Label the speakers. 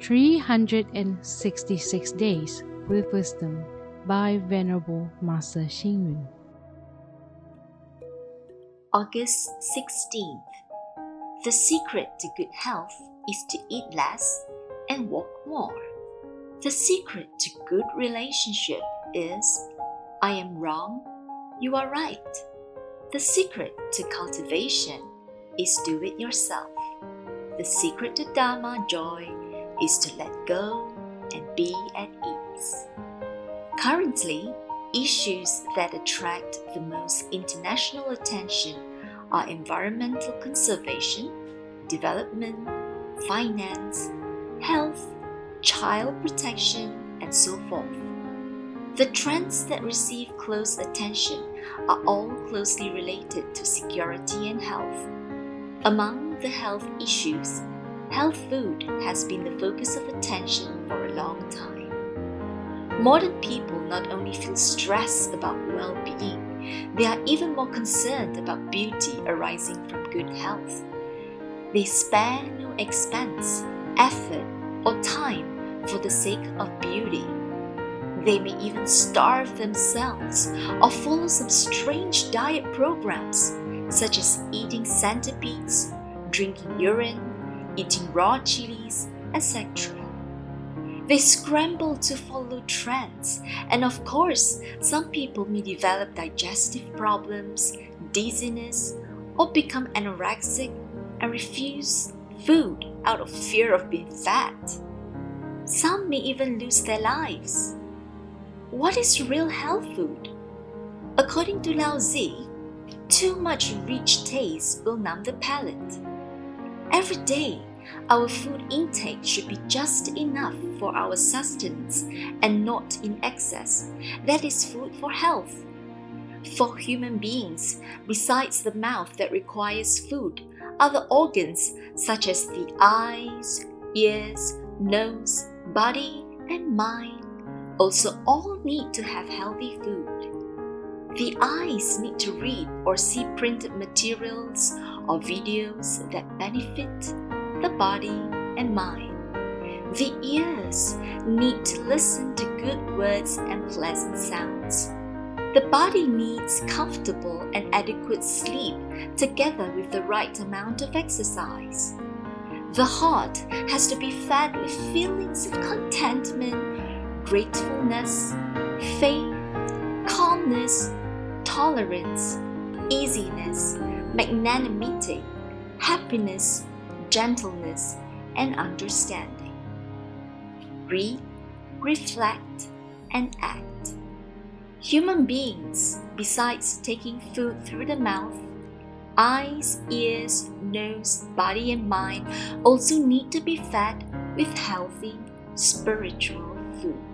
Speaker 1: 366 Days with Wisdom by Venerable Master Xing Yun.
Speaker 2: August 16th. The secret to good health is to eat less and walk more. The secret to good relationship is I am wrong, you are right. The secret to cultivation is do it yourself. The secret to Dharma joy is to let go and be at ease. Currently, issues that attract the most international attention are environmental conservation, development, finance, health, child protection, and so forth. The trends that receive close attention are all closely related to security and health. Among the health issues, health food has been the focus of attention for a long time. Modern people not only feel stress about well being, they are even more concerned about beauty arising from good health. They spare no expense, effort, or time for the sake of beauty. They may even starve themselves or follow some strange diet programs, such as eating centipedes, drinking urine, eating raw chilies, etc. They scramble to follow trends, and of course, some people may develop digestive problems, dizziness, or become anorexic and refuse food out of fear of being fat. Some may even lose their lives. What is real health food? According to Lao Tzu, too much rich taste will numb the palate. Every day, our food intake should be just enough for our sustenance and not in excess. That is food for health. For human beings, besides the mouth that requires food, other organs such as the eyes, ears, nose, body, and mind also all need to have healthy food. The eyes need to read or see printed materials or videos that benefit the body, and mind. The ears need to listen to good words and pleasant sounds. The body needs comfortable and adequate sleep together with the right amount of exercise. The heart has to be fed with feelings of contentment, gratefulness, faith, calmness, tolerance, easiness, magnanimity, happiness, gentleness, and understanding. Read, reflect, and act. Human beings, besides taking food through the mouth, eyes, ears, nose, body, and mind, also need to be fed with healthy spiritual food.